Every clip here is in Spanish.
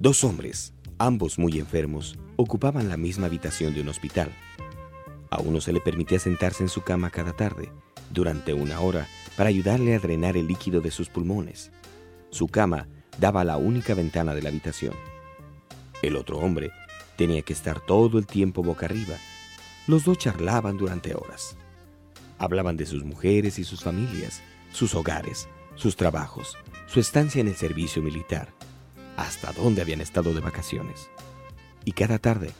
Dos hombres, ambos muy enfermos, ocupaban la misma habitación de un hospital. A uno se le permitía sentarse en su cama cada tarde, durante una hora, para ayudarle a drenar el líquido de sus pulmones. Su cama daba a la única ventana de la habitación. El otro hombre tenía que estar todo el tiempo boca arriba. Los dos charlaban durante horas. Hablaban de sus mujeres y sus familias, sus hogares, sus trabajos, su estancia en el servicio militar, hasta dónde habían estado de vacaciones. Y cada tarde,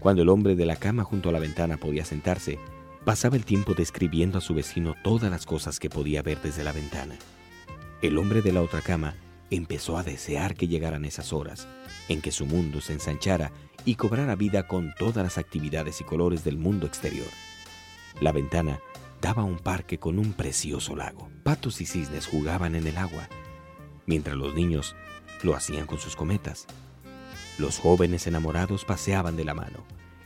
cuando el hombre de la cama junto a la ventana podía sentarse, pasaba el tiempo describiendo a su vecino todas las cosas que podía ver desde la ventana. El hombre de la otra cama empezó a desear que llegaran esas horas, en que su mundo se ensanchara y cobrara vida con todas las actividades y colores del mundo exterior. La ventana daba un parque con un precioso lago. Patos y cisnes jugaban en el agua, mientras los niños lo hacían con sus cometas. Los jóvenes enamorados paseaban de la mano,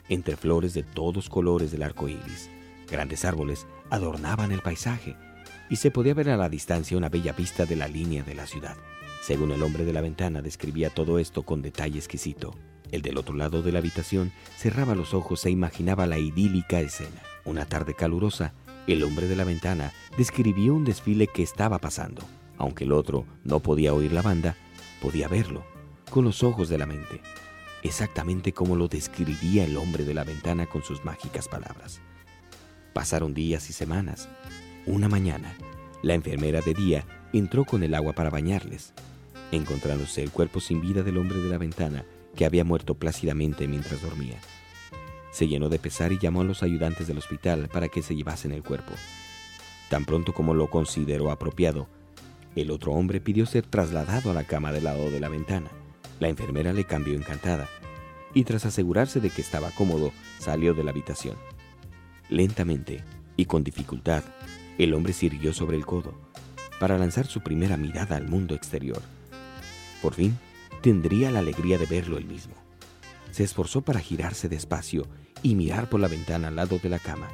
entre flores de todos colores del arco iris. Grandes árboles adornaban el paisaje y se podía ver a la distancia una bella vista de la línea de la ciudad. Según el hombre de la ventana describía todo esto con detalle exquisito. El del otro lado de la habitación cerraba los ojos e imaginaba la idílica escena. Una tarde calurosa, el hombre de la ventana describió un desfile que estaba pasando. Aunque el otro no podía oír la banda, podía verlo con los ojos de la mente, exactamente como lo describía el hombre de la ventana con sus mágicas palabras. Pasaron días y semanas. Una mañana, la enfermera de día entró con el agua para bañarles, encontrándose el cuerpo sin vida del hombre de la ventana que había muerto plácidamente mientras dormía. Se llenó de pesar y llamó a los ayudantes del hospital para que se llevasen el cuerpo. Tan pronto como lo consideró apropiado, el otro hombre pidió ser trasladado a la cama del lado de la ventana. La enfermera le cambió encantada y tras asegurarse de que estaba cómodo, salió de la habitación. Lentamente y con dificultad, el hombre se irguió sobre el codo para lanzar su primera mirada al mundo exterior. Por fin, tendría la alegría de verlo él mismo. Se esforzó para girarse despacio y mirar por la ventana al lado de la cama,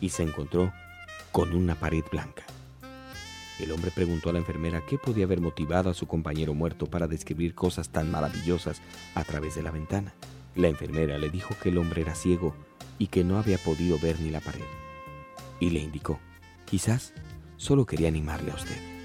y se encontró con una pared blanca. El hombre preguntó a la enfermera qué podía haber motivado a su compañero muerto para describir cosas tan maravillosas a través de la ventana. La enfermera le dijo que el hombre era ciego y que no había podido ver ni la pared. Y le indicó, quizás solo quería animarle a usted.